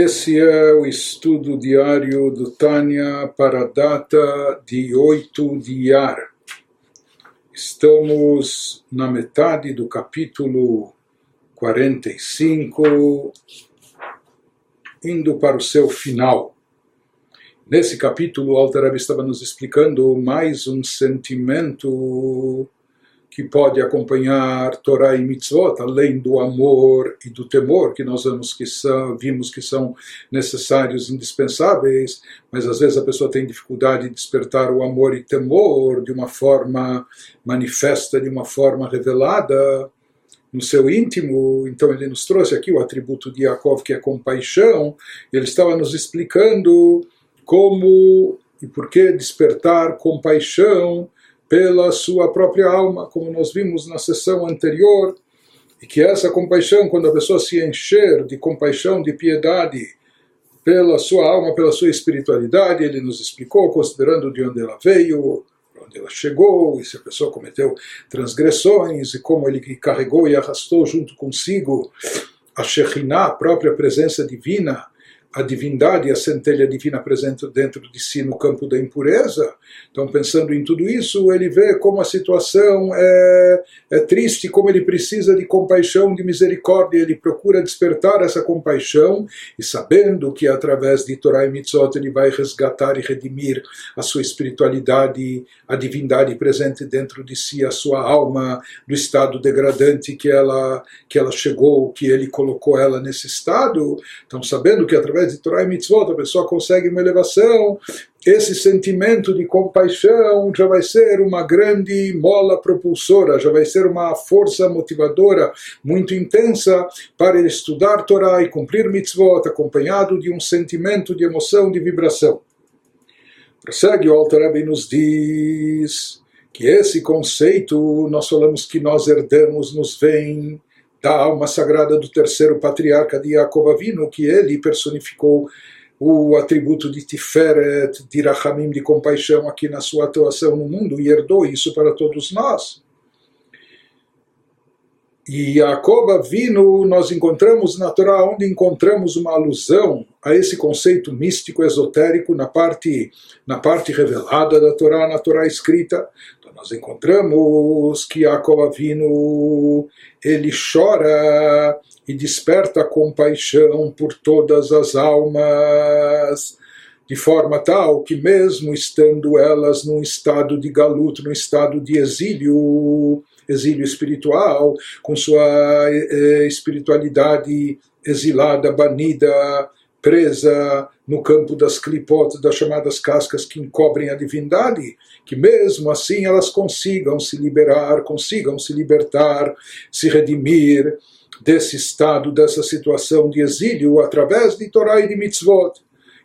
Esse é o estudo diário do Tânia para a data de 8 de Iar. Estamos na metade do capítulo 45, indo para o seu final. Nesse capítulo, o Alter estava nos explicando mais um sentimento que pode acompanhar Torá e Mitzvot, além do amor e do temor, que nós vimos que são, vimos que são necessários, indispensáveis, mas às vezes a pessoa tem dificuldade de despertar o amor e temor de uma forma manifesta, de uma forma revelada no seu íntimo. Então ele nos trouxe aqui o atributo de Yaakov, que é compaixão, ele estava nos explicando como e por que despertar compaixão pela sua própria alma, como nós vimos na sessão anterior, e que essa compaixão, quando a pessoa se encher de compaixão, de piedade pela sua alma, pela sua espiritualidade, ele nos explicou, considerando de onde ela veio, onde ela chegou, e se a pessoa cometeu transgressões, e como ele carregou e arrastou junto consigo a Shekhinah, a própria presença divina, a divindade, a centelha divina presente dentro de si no campo da impureza. Então, pensando em tudo isso, ele vê como a situação é, é triste, como ele precisa de compaixão, de misericórdia. Ele procura despertar essa compaixão e, sabendo que através de Torah e Mitzot ele vai resgatar e redimir a sua espiritualidade, a divindade presente dentro de si, a sua alma, do estado degradante que ela, que ela chegou, que ele colocou ela nesse estado. Então, sabendo que através de Torah e Mitzvot a pessoa consegue uma elevação, esse sentimento de compaixão já vai ser uma grande mola propulsora, já vai ser uma força motivadora muito intensa para estudar Torá e cumprir mitzvot, acompanhado de um sentimento de emoção, de vibração. Prossegue o Alter e nos diz que esse conceito, nós falamos que nós herdamos, nos vem da alma sagrada do terceiro patriarca de Yaakov Avinu, que ele personificou o atributo de Tiferet, de Rahamim, de compaixão aqui na sua atuação no mundo e herdou isso para todos nós. E Yaakov Avinu nós encontramos na Torá onde encontramos uma alusão a esse conceito místico esotérico na parte na parte revelada da Torá, na Torá escrita. Nós encontramos que Yaakov Avinu ele chora e desperta compaixão por todas as almas de forma tal que mesmo estando elas num estado de galuto, num estado de exílio, exílio espiritual, com sua eh, espiritualidade exilada, banida, presa no campo das clipotas, das chamadas cascas que encobrem a divindade, que mesmo assim elas consigam se liberar, consigam se libertar, se redimir desse estado, dessa situação de exílio através de Torá e de mitzvot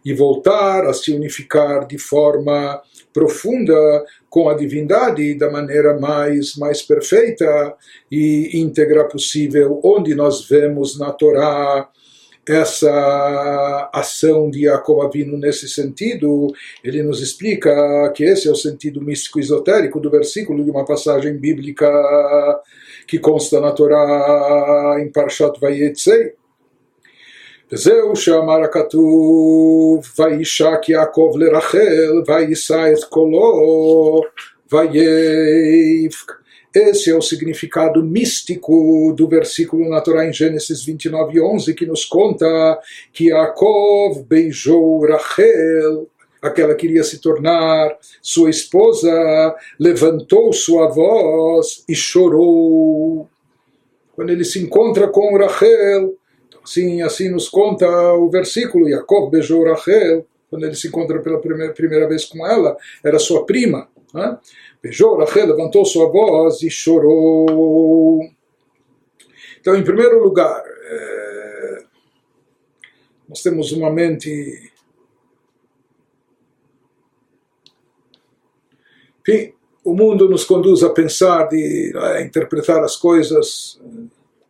e voltar a se unificar de forma profunda com a divindade da maneira mais mais perfeita e íntegra possível, onde nós vemos na Torá essa ação de Yaakov Avinu nesse sentido, ele nos explica que esse é o sentido místico esotérico do versículo de uma passagem bíblica que consta na Torá em Parshat Vayetzei, וזהו שאמר הכתוב, וישק יעקב לרחל, ויישא את קולו, ויבק. esse é o significado místico do versículo na Torá em Gênesis 29, 11, que nos conta que Yaakov beijou Rachel, aquela que iria se tornar sua esposa, levantou sua voz e chorou. Quando ele se encontra com Rachel, Assim, assim nos conta o versículo, Jacob beijou Rachel, quando ele se encontra pela primeira, primeira vez com ela, era sua prima. Né? Beijou Rachel, levantou sua voz e chorou. Então, em primeiro lugar, é, nós temos uma mente. Enfim, o mundo nos conduz a pensar, de a interpretar as coisas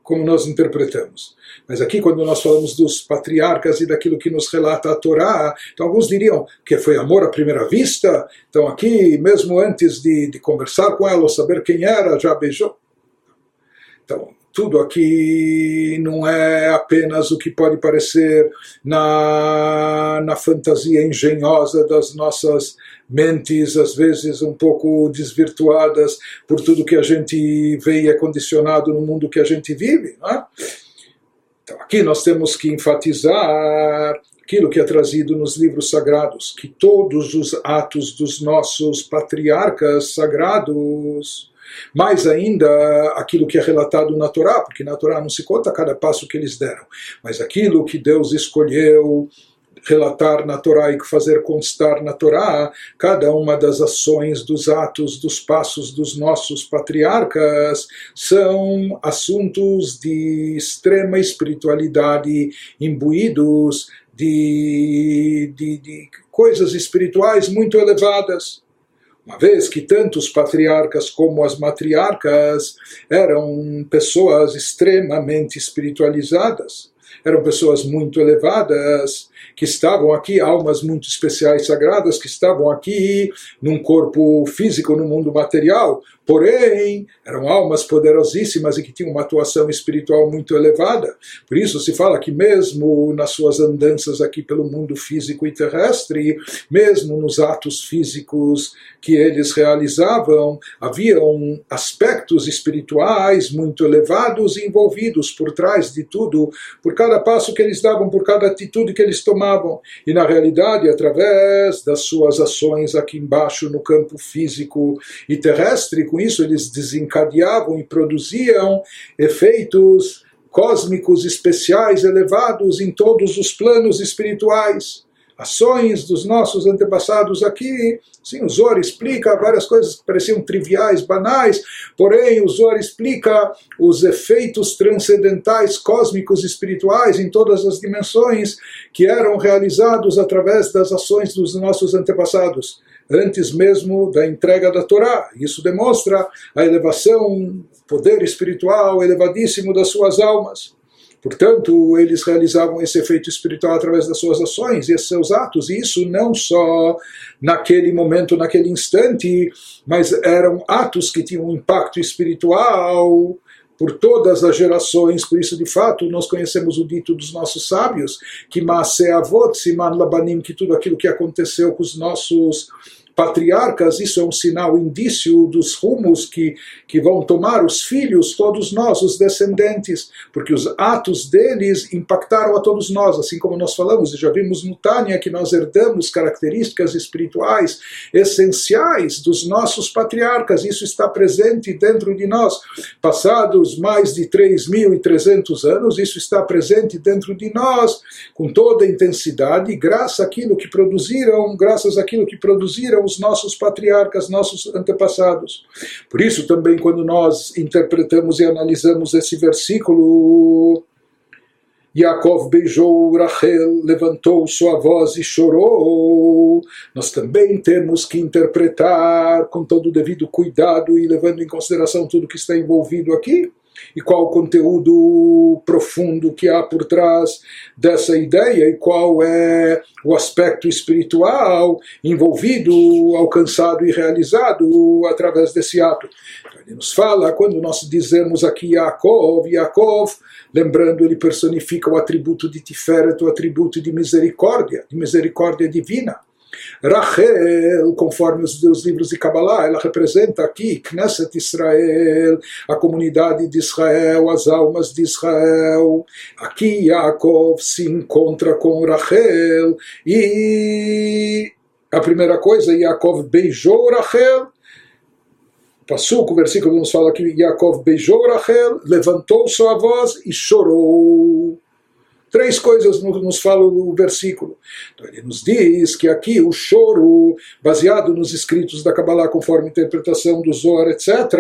como nós interpretamos. Mas aqui, quando nós falamos dos patriarcas e daquilo que nos relata a Torá, então alguns diriam que foi amor à primeira vista. Então, aqui, mesmo antes de, de conversar com ela ou saber quem era, já beijou. Então, tudo aqui não é apenas o que pode parecer na, na fantasia engenhosa das nossas mentes, às vezes um pouco desvirtuadas por tudo que a gente vê e é condicionado no mundo que a gente vive. É? Então, aqui nós temos que enfatizar aquilo que é trazido nos livros sagrados, que todos os atos dos nossos patriarcas sagrados mais ainda aquilo que é relatado na Torá, porque na Torá não se conta cada passo que eles deram, mas aquilo que Deus escolheu relatar na Torá e fazer constar na Torá cada uma das ações, dos atos, dos passos dos nossos patriarcas são assuntos de extrema espiritualidade imbuídos de, de, de coisas espirituais muito elevadas. Uma vez que tanto os patriarcas como as matriarcas eram pessoas extremamente espiritualizadas, eram pessoas muito elevadas, que estavam aqui, almas muito especiais sagradas, que estavam aqui num corpo físico, no mundo material, porém eram almas poderosíssimas e que tinham uma atuação espiritual muito elevada. Por isso se fala que mesmo nas suas andanças aqui pelo mundo físico e terrestre, mesmo nos atos físicos que eles realizavam, haviam aspectos espirituais muito elevados envolvidos por trás de tudo, por cada passo que eles davam, por cada atitude que eles tomavam. E na realidade, através das suas ações aqui embaixo no campo físico e terrestre, com isso eles desencadeavam e produziam efeitos cósmicos especiais elevados em todos os planos espirituais ações dos nossos antepassados aqui. Sim, o Zohar explica várias coisas que pareciam triviais, banais, porém o Zohar explica os efeitos transcendentais, cósmicos, espirituais em todas as dimensões que eram realizados através das ações dos nossos antepassados antes mesmo da entrega da Torá. Isso demonstra a elevação, poder espiritual elevadíssimo das suas almas. Portanto, eles realizavam esse efeito espiritual através das suas ações e seus atos, e isso não só naquele momento, naquele instante, mas eram atos que tinham um impacto espiritual por todas as gerações, por isso de fato nós conhecemos o dito dos nossos sábios, que Maase Avot Siman Labanim, que tudo aquilo que aconteceu com os nossos patriarcas, isso é um sinal, indício dos rumos que, que vão tomar os filhos, todos nós, os descendentes, porque os atos deles impactaram a todos nós, assim como nós falamos, e já vimos no Tânia que nós herdamos características espirituais essenciais dos nossos patriarcas, isso está presente dentro de nós. Passados mais de 3.300 anos, isso está presente dentro de nós, com toda a intensidade, graças àquilo que produziram, graças àquilo que produziram os nossos patriarcas, nossos antepassados. Por isso, também, quando nós interpretamos e analisamos esse versículo, Yaakov beijou Rachel, levantou sua voz e chorou. Nós também temos que interpretar com todo o devido cuidado e levando em consideração tudo que está envolvido aqui e qual o conteúdo profundo que há por trás dessa ideia e qual é o aspecto espiritual envolvido, alcançado e realizado através desse ato. Então, ele nos fala, quando nós dizemos aqui Yaakov, Yaakov, lembrando, ele personifica o atributo de Tiferet, o atributo de misericórdia, de misericórdia divina. Rachel, conforme os, os livros de Kabbalah, ela representa aqui Knesset Israel, a comunidade de Israel, as almas de Israel. Aqui Yaakov se encontra com Rachel e a primeira coisa, Yaakov beijou Rachel. Passuco, o versículo nos fala que Yaakov beijou Rachel, levantou sua voz e chorou. Três coisas nos fala o versículo. Então ele nos diz que aqui o choro, baseado nos escritos da Kabbalah, conforme a interpretação do Zohar, etc.,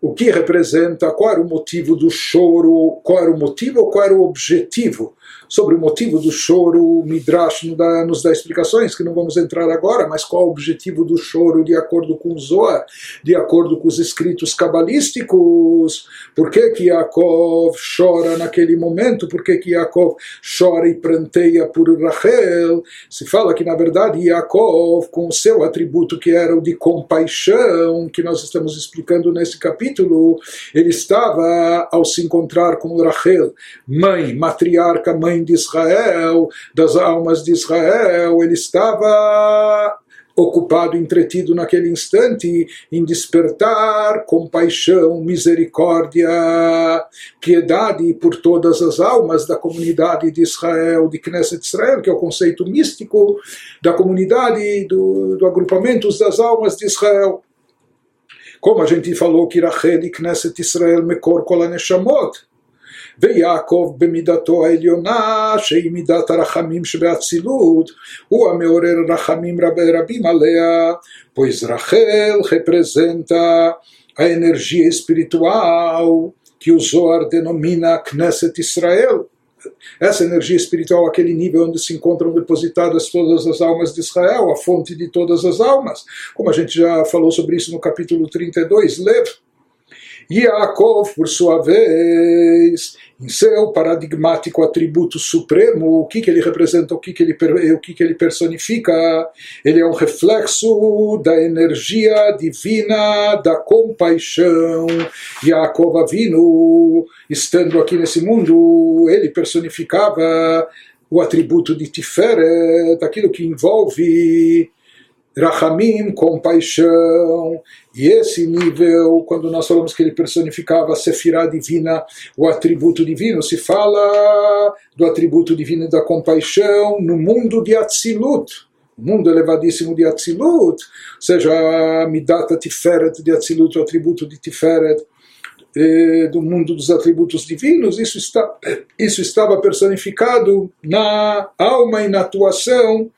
o que representa, qual era o motivo do choro, qual era o motivo ou qual era o objetivo Sobre o motivo do choro, o Midrash nos dá, nos dá explicações que não vamos entrar agora, mas qual o objetivo do choro de acordo com Zohar, de acordo com os escritos cabalísticos? Por que, que Yaakov chora naquele momento? Por que, que Yaakov chora e pranteia por Rachel? Se fala que, na verdade, Yaakov, com o seu atributo que era o de compaixão, que nós estamos explicando nesse capítulo, ele estava, ao se encontrar com Rachel, mãe, matriarca, mãe de Israel, das almas de Israel, ele estava ocupado, entretido naquele instante em despertar compaixão, misericórdia, piedade por todas as almas da comunidade de Israel, de Knesset Israel, que é o conceito místico da comunidade, do, do agrupamento das almas de Israel. Como a gente falou que Rachel e Knesset Israel mekor kol neshamot, ויעקב במידתו העליונה שהיא מידת הרחמים שבאצילות הוא המעורר רחמים רבים עליה pois Rachel representa a energia espiritual que o Zohar denomina Knesset Israel essa energia espiritual, aquele nível onde se encontram depositadas todas as almas de Israel, a fonte de todas as almas, como a gente já falou sobre isso no capítulo 32, Lev. Yaakov, por sua vez, em seu paradigmático atributo supremo, o que, que ele representa, o que, que, ele, o que, que ele personifica, ele é um reflexo da energia divina, da compaixão. Yaakov Avinu, estando aqui nesse mundo, ele personificava o atributo de Tiferet, aquilo que envolve Rahamim, compaixão, e esse nível, quando nós falamos que ele personificava a Sefirah divina, o atributo divino, se fala do atributo divino da compaixão no mundo de Atzilut, mundo elevadíssimo de Atzilut, seja a Midata Tiferet de Atzilut, o atributo de Tiferet, eh, do mundo dos atributos divinos, isso, está, isso estava personificado na alma e na atuação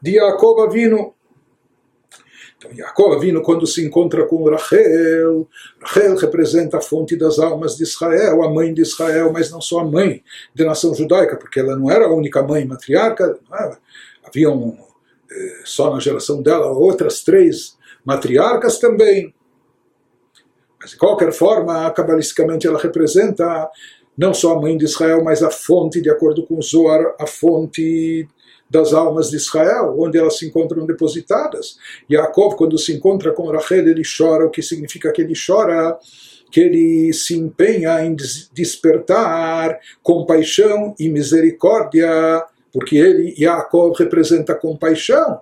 de Jacob Avino, então, Jacob vindo quando se encontra com Rachel, Rachel representa a fonte das almas de Israel, a mãe de Israel, mas não só a mãe da nação judaica, porque ela não era a única mãe matriarca, haviam eh, só na geração dela outras três matriarcas também. Mas de qualquer forma, cabalisticamente ela representa não só a mãe de Israel, mas a fonte, de acordo com Zohar, a fonte das almas de Israel, onde elas se encontram depositadas. Yaakov, quando se encontra com Rachel, ele chora, o que significa que ele chora? Que ele se empenha em despertar compaixão e misericórdia, porque ele, Yaakov, representa compaixão.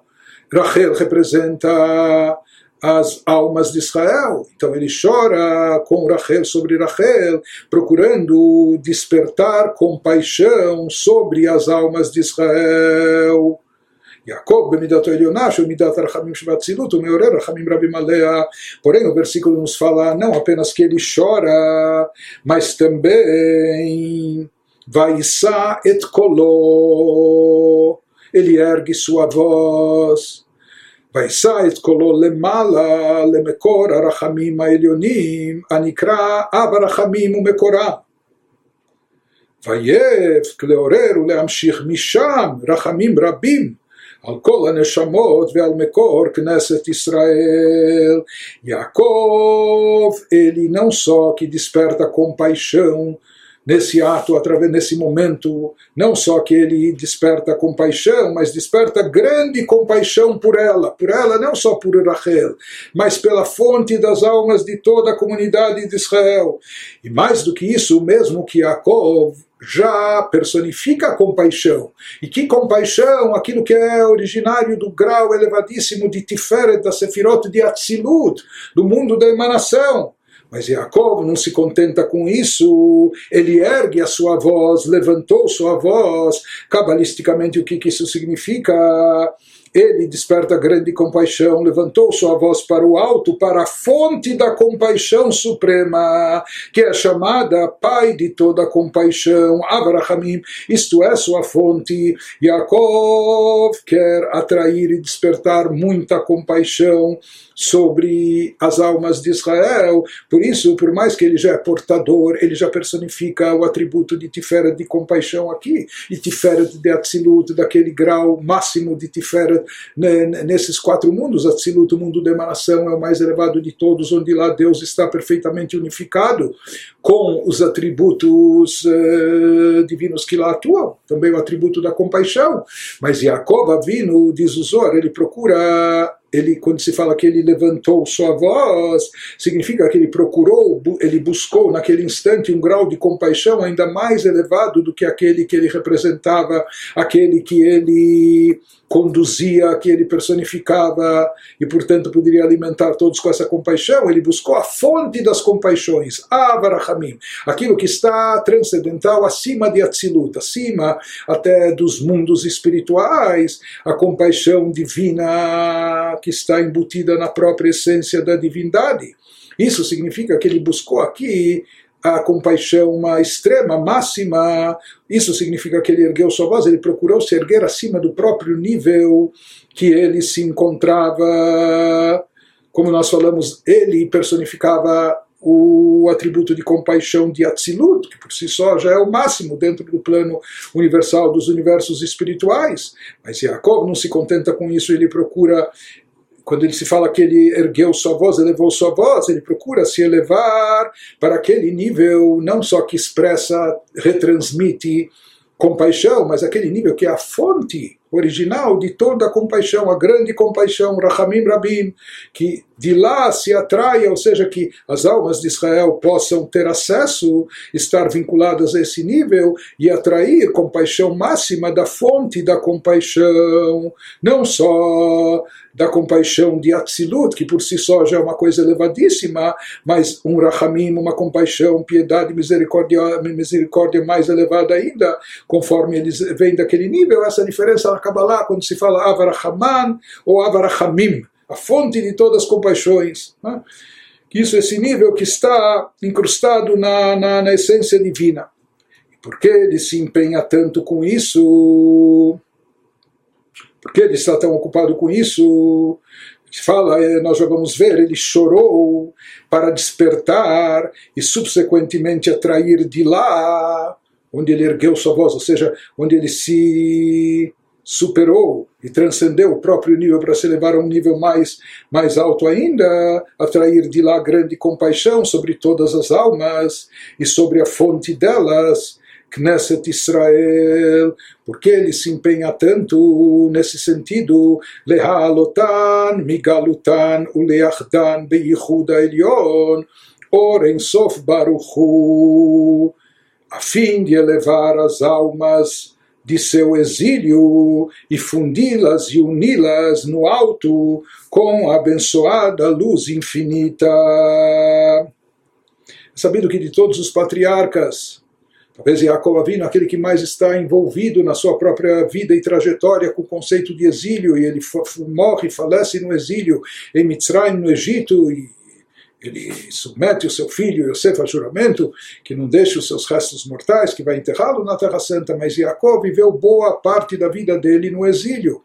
Rachel representa as almas de Israel. Então ele chora com Rachel sobre Rachel, procurando despertar compaixão sobre as almas de Israel. Jacob, Bemidato Elionash, Bemidat Arhamim Shvatzilut, Umeorer Rachamim Rabi Alea. Porém, o versículo nos fala não apenas que ele chora, mas também Vaisa et Koló. Ele ergue sua voz וישא את קולו למעלה למקור הרחמים העליונים הנקרא אב הרחמים ומקורה. ויף לעורר ולהמשיך משם רחמים רבים על כל הנשמות ועל מקור כנסת ישראל. יעקב, ele não só que desperta compaixão nesse ato, através nesse momento, não só que ele desperta compaixão, mas desperta grande compaixão por ela, por ela não só por Rachel, mas pela fonte das almas de toda a comunidade de Israel. E mais do que isso, mesmo que Yaakov já personifica a compaixão. E que compaixão? Aquilo que é originário do grau elevadíssimo de Tiferet, da Sefirot de Atzilut, do mundo da emanação. Mas Jacob não se contenta com isso, ele ergue a sua voz, levantou sua voz. Cabalisticamente, o que, que isso significa? Ele desperta grande compaixão, levantou sua voz para o alto, para a fonte da compaixão suprema, que é chamada Pai de toda compaixão, Abrahamim, isto é sua fonte. Yaakov quer atrair e despertar muita compaixão sobre as almas de Israel. Por isso, por mais que ele já é portador, ele já personifica o atributo de Tiferet de compaixão aqui, e Tiferet de Atzilut, daquele grau máximo de Tiferet nesses quatro mundos. Atzilut, o mundo da emanação, é o mais elevado de todos, onde lá Deus está perfeitamente unificado com os atributos uh, divinos que lá atuam, também o atributo da compaixão. Mas Yaakov, Avino, diz o Zor, ele procura ele, quando se fala que ele levantou sua voz, significa que ele procurou, ele buscou naquele instante um grau de compaixão ainda mais elevado do que aquele que ele representava, aquele que ele conduzia, que ele personificava e, portanto, poderia alimentar todos com essa compaixão. Ele buscou a fonte das compaixões, Avarachamim, aquilo que está transcendental acima de Atzilut, acima até dos mundos espirituais, a compaixão divina que está embutida na própria essência da divindade. Isso significa que ele buscou aqui a compaixão extrema, máxima. Isso significa que ele ergueu sua voz, ele procurou se erguer acima do próprio nível que ele se encontrava. Como nós falamos, ele personificava o atributo de compaixão de Atzilut, que por si só já é o máximo dentro do plano universal dos universos espirituais. Mas Yaakov não se contenta com isso, ele procura quando ele se fala que ele ergueu sua voz, elevou sua voz, ele procura se elevar para aquele nível não só que expressa, retransmite compaixão, mas aquele nível que é a fonte original de toda a compaixão, a grande compaixão, Rahamim Rabim, que de lá se atraia, ou seja, que as almas de Israel possam ter acesso, estar vinculadas a esse nível e atrair compaixão máxima da fonte da compaixão, não só da compaixão de Atzilut, que por si só já é uma coisa elevadíssima, mas um Rahamim, uma compaixão, piedade, misericórdia, misericórdia mais elevada ainda, conforme eles vêm daquele nível, essa diferença na Kabbalah, quando se fala Avarahaman ou Avarahamim, a fonte de todas as compaixões. Né? Isso, esse nível que está incrustado na, na, na essência divina. E por que ele se empenha tanto com isso? Por que ele está tão ocupado com isso? fala, eh, nós já vamos ver, ele chorou para despertar e subsequentemente atrair de lá, onde ele ergueu sua voz, ou seja, onde ele se superou e transcendeu o próprio nível para se levar a um nível mais, mais alto ainda, atrair de lá grande compaixão sobre todas as almas e sobre a fonte delas, Knesset Israel, porque ele se empenha tanto nesse sentido, Lehalotan, Migalutan, Uleachdan, Beichud Elion, Oren Sof Baruchu, a fim de elevar as almas de seu exílio e fundi-las e uni-las no alto com a abençoada luz infinita. Sabido que de todos os patriarcas, talvez Yaakov Avinu, aquele que mais está envolvido na sua própria vida e trajetória com o conceito de exílio, e ele morre, falece no exílio em Mitzrayim, no Egito, e ele submete o seu filho Yosef a juramento que não deixe os seus restos mortais, que vai enterrá-lo na Terra Santa, mas Jacob viveu boa parte da vida dele no exílio.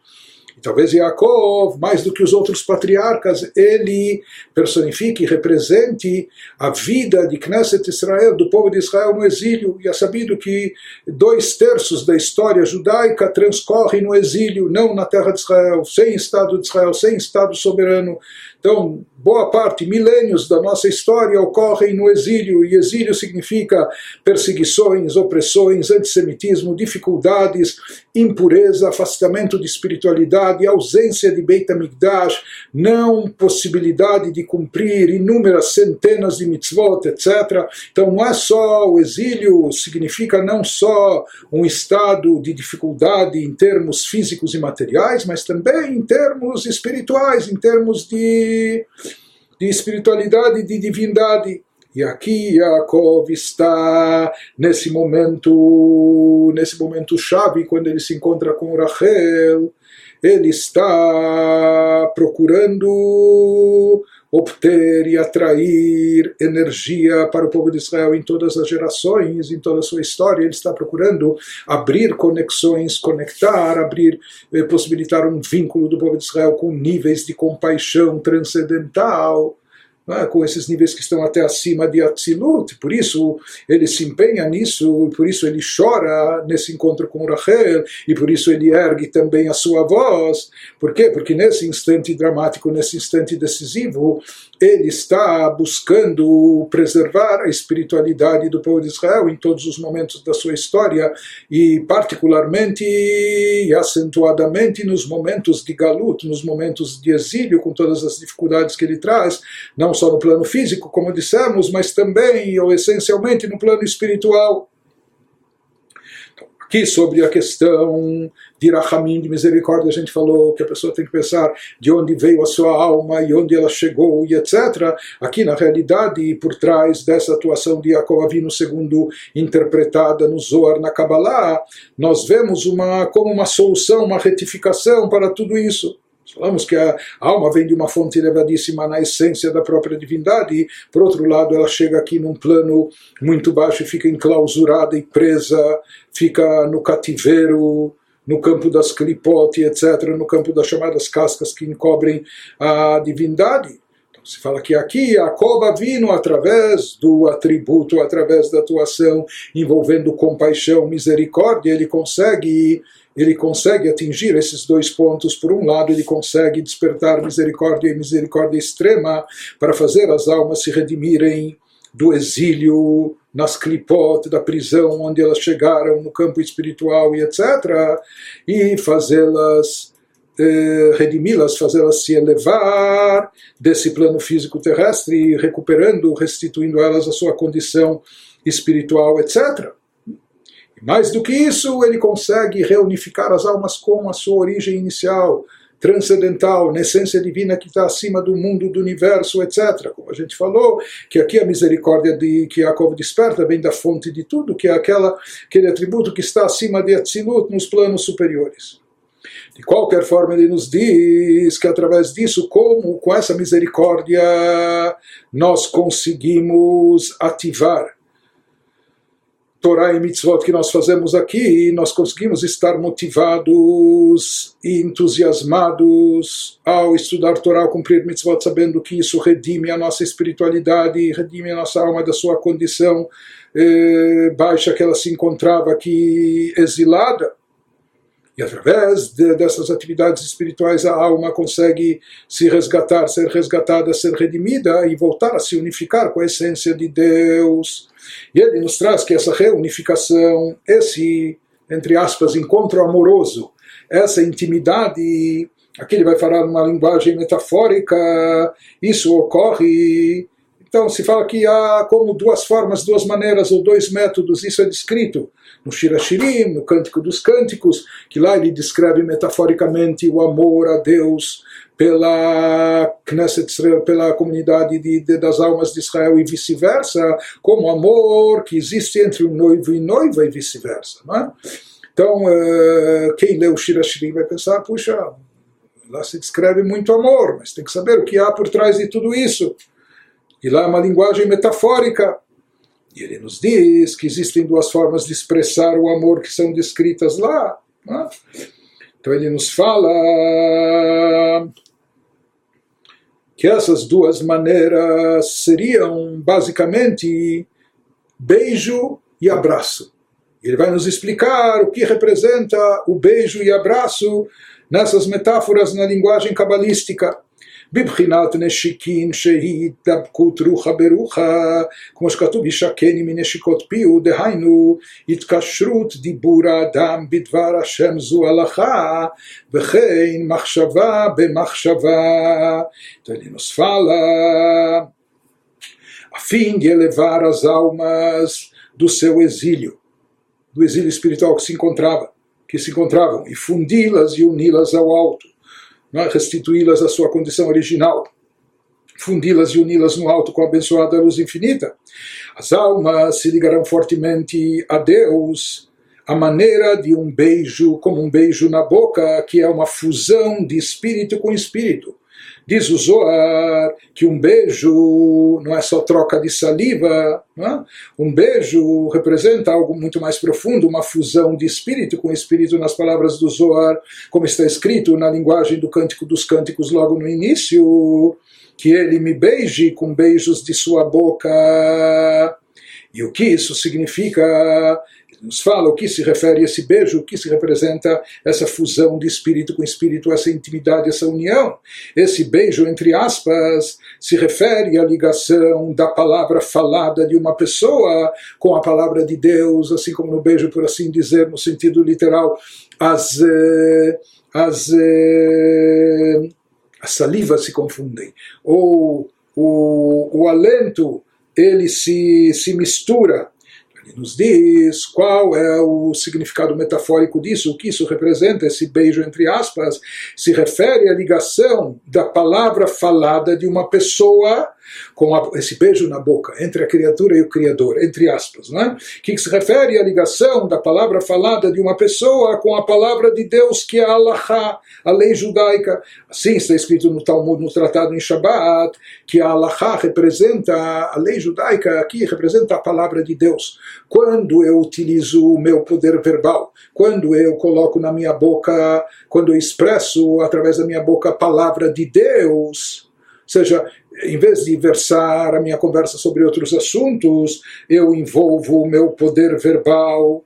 E talvez Yaakov, mais do que os outros patriarcas, ele personifique e represente a vida de Knesset Israel, do povo de Israel no exílio. E é sabido que dois terços da história judaica transcorrem no exílio, não na terra de Israel, sem Estado de Israel, sem Estado soberano. Então, boa parte, milênios da nossa história ocorrem no exílio, e exílio significa perseguições, opressões, antissemitismo, dificuldades, impureza, afastamento de espiritualidade, ausência de Beit HaMikdash, não possibilidade de cumprir inúmeras centenas de mitzvot, etc. Então, não é só o exílio, significa não só um estado de dificuldade em termos físicos e materiais, mas também em termos espirituais, em termos de de, espiritualidade e de divindade. E aqui Yaakov está nesse momento, nesse momento chave, quando ele se encontra com Rachel, ele está procurando obter e atrair energia para o povo de Israel em todas as gerações, em toda a sua história. Ele está procurando abrir conexões, conectar, abrir, eh, possibilitar um vínculo do povo de Israel com níveis de compaixão transcendental. É? com esses níveis que estão até acima de Atzilut, por isso ele se empenha nisso, e por isso ele chora nesse encontro com Rachel, e por isso ele ergue também a sua voz. Por quê? Porque nesse instante dramático, nesse instante decisivo, ele está buscando preservar a espiritualidade do povo de Israel em todos os momentos da sua história, e particularmente e acentuadamente nos momentos de galut, nos momentos de exílio, com todas as dificuldades que ele traz, não só no plano físico, como dissemos, mas também ou essencialmente no plano espiritual. Então, aqui sobre a questão de Rahamim, de misericórdia, a gente falou que a pessoa tem que pensar de onde veio a sua alma e onde ela chegou e etc. Aqui, na realidade, por trás dessa atuação de Yaakov Avinu, segundo interpretada no Zohar, na Kabbalah, nós vemos uma, como uma solução, uma retificação para tudo isso. Falamos que a alma vem de uma fonte elevadíssima na essência da própria divindade, e, por outro lado, ela chega aqui num plano muito baixo e fica enclausurada e presa, fica no cativeiro, no campo das clipote, etc., no campo das chamadas cascas que encobrem a divindade. Então, se fala que aqui a cova vindo através do atributo, através da atuação envolvendo compaixão, misericórdia, ele consegue ele consegue atingir esses dois pontos. Por um lado, ele consegue despertar misericórdia e misericórdia extrema para fazer as almas se redimirem do exílio nas clipot da prisão onde elas chegaram no campo espiritual e etc. e fazê-las eh, redimi-las, fazê-las se elevar desse plano físico terrestre, recuperando, restituindo elas a sua condição espiritual, etc. Mais do que isso, ele consegue reunificar as almas com a sua origem inicial, transcendental, na essência divina que está acima do mundo, do universo, etc. Como a gente falou, que aqui a misericórdia de, que Yaakov desperta vem da fonte de tudo, que é aquela, aquele atributo que está acima de Atzilut nos planos superiores. De qualquer forma, ele nos diz que através disso, como com essa misericórdia, nós conseguimos ativar Torá e mitzvot que nós fazemos aqui, nós conseguimos estar motivados e entusiasmados ao estudar Torá, ao cumprir mitzvot, sabendo que isso redime a nossa espiritualidade, redime a nossa alma da sua condição eh, baixa que ela se encontrava aqui exilada. E através de, dessas atividades espirituais a alma consegue se resgatar, ser resgatada, ser redimida e voltar a se unificar com a essência de Deus. E ele nos traz que essa reunificação, esse, entre aspas, encontro amoroso, essa intimidade, aqui ele vai falar uma linguagem metafórica, isso ocorre. Então se fala que há como duas formas, duas maneiras ou dois métodos, isso é descrito no Shirashirim, no Cântico dos Cânticos, que lá ele descreve metaforicamente o amor a Deus pela Knesset Israel, pela comunidade de, de, das almas de Israel e vice-versa, como amor que existe entre o noivo e noiva e vice-versa. É? Então, uh, quem lê o Shirashirim vai pensar, puxa, lá se descreve muito amor, mas tem que saber o que há por trás de tudo isso. E lá é uma linguagem metafórica. E ele nos diz que existem duas formas de expressar o amor que são descritas lá. É? Então ele nos fala que essas duas maneiras seriam basicamente beijo e abraço. Ele vai nos explicar o que representa o beijo e abraço nessas metáforas na linguagem cabalística. בבחינת נשיקין שהיא התדבקות רוחה ברוחה, כמו שכתוב ישקני מנשיקות פיהו, דהיינו התקשרות דיבור האדם בדבר השם זו הלכה, וכן מחשבה במחשבה. Então נוספה לה, a fim de elevar as almas do seu exílio, do exílio espiritual que se encontrava, que se encontravam, e fundi-las e uni-las ao alto é? restituí-las à sua condição original, fundi-las e uni-las no alto com a abençoada luz infinita. As almas se ligarão fortemente a Deus, a maneira de um beijo, como um beijo na boca, que é uma fusão de espírito com espírito. Diz o Zohar que um beijo não é só troca de saliva, é? um beijo representa algo muito mais profundo, uma fusão de espírito com espírito nas palavras do Zohar, como está escrito na linguagem do Cântico dos Cânticos logo no início, que ele me beije com beijos de sua boca. E o que isso significa? Nos fala o que se refere a esse beijo, o que se representa essa fusão de espírito com espírito, essa intimidade, essa união. Esse beijo, entre aspas, se refere à ligação da palavra falada de uma pessoa com a palavra de Deus, assim como no beijo, por assim dizer, no sentido literal, as. Eh, as eh, as salivas se confundem, ou o, o alento ele se, se mistura ele nos diz qual é o significado metafórico disso, o que isso representa, esse beijo entre aspas, se refere à ligação da palavra falada de uma pessoa com a, esse beijo na boca entre a criatura e o Criador, entre aspas, né? que se refere à ligação da palavra falada de uma pessoa com a palavra de Deus, que é a Allah, a lei judaica. Assim está escrito no Talmud, no Tratado em Shabbat, que a Allah representa, a lei judaica aqui representa a palavra de Deus. Quando eu utilizo o meu poder verbal, quando eu coloco na minha boca, quando eu expresso através da minha boca a palavra de Deus, seja, em vez de versar a minha conversa sobre outros assuntos, eu envolvo o meu poder verbal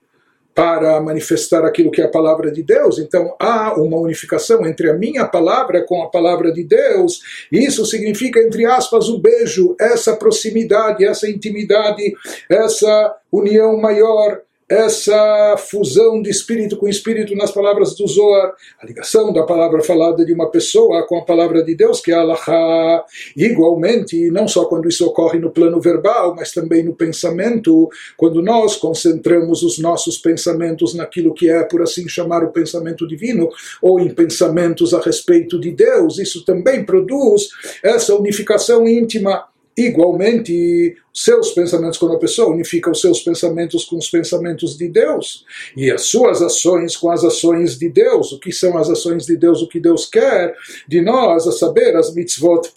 para manifestar aquilo que é a palavra de Deus. Então há uma unificação entre a minha palavra com a palavra de Deus. Isso significa, entre aspas, o beijo, essa proximidade, essa intimidade, essa união maior essa fusão de espírito com espírito nas palavras do Zohar, a ligação da palavra falada de uma pessoa com a palavra de Deus, que é Allah. Igualmente, não só quando isso ocorre no plano verbal, mas também no pensamento, quando nós concentramos os nossos pensamentos naquilo que é, por assim chamar, o pensamento divino, ou em pensamentos a respeito de Deus, isso também produz essa unificação íntima Igualmente, seus pensamentos, quando a pessoa unifica os seus pensamentos com os pensamentos de Deus, e as suas ações com as ações de Deus, o que são as ações de Deus, o que Deus quer de nós, a saber, as mitzvot